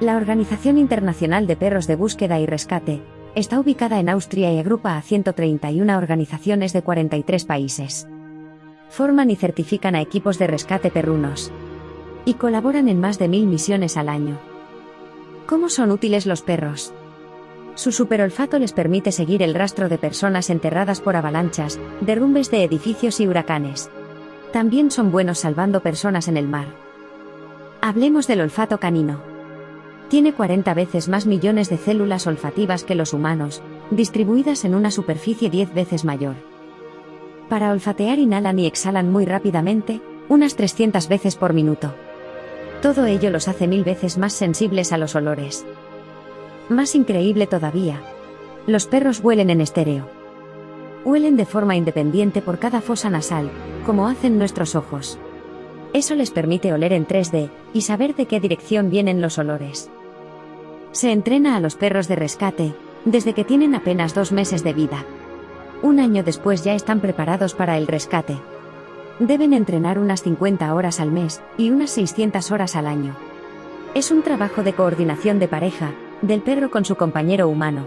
La Organización Internacional de Perros de Búsqueda y Rescate está ubicada en Austria y agrupa a 131 organizaciones de 43 países. Forman y certifican a equipos de rescate perrunos. Y colaboran en más de mil misiones al año. ¿Cómo son útiles los perros? Su superolfato les permite seguir el rastro de personas enterradas por avalanchas, derrumbes de edificios y huracanes. También son buenos salvando personas en el mar. Hablemos del olfato canino. Tiene 40 veces más millones de células olfativas que los humanos, distribuidas en una superficie 10 veces mayor. Para olfatear inhalan y exhalan muy rápidamente, unas 300 veces por minuto. Todo ello los hace mil veces más sensibles a los olores. Más increíble todavía. Los perros huelen en estéreo. Huelen de forma independiente por cada fosa nasal, como hacen nuestros ojos. Eso les permite oler en 3D y saber de qué dirección vienen los olores. Se entrena a los perros de rescate, desde que tienen apenas dos meses de vida. Un año después ya están preparados para el rescate. Deben entrenar unas 50 horas al mes y unas 600 horas al año. Es un trabajo de coordinación de pareja, del perro con su compañero humano.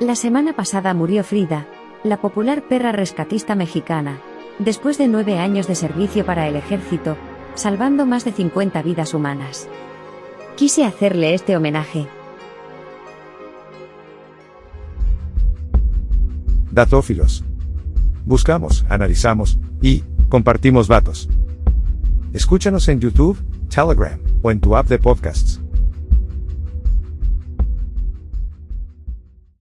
La semana pasada murió Frida, la popular perra rescatista mexicana, después de nueve años de servicio para el ejército, salvando más de 50 vidas humanas. Quise hacerle este homenaje. Datófilos. Buscamos, analizamos y compartimos datos. Escúchanos en YouTube, Telegram o en tu app de podcasts.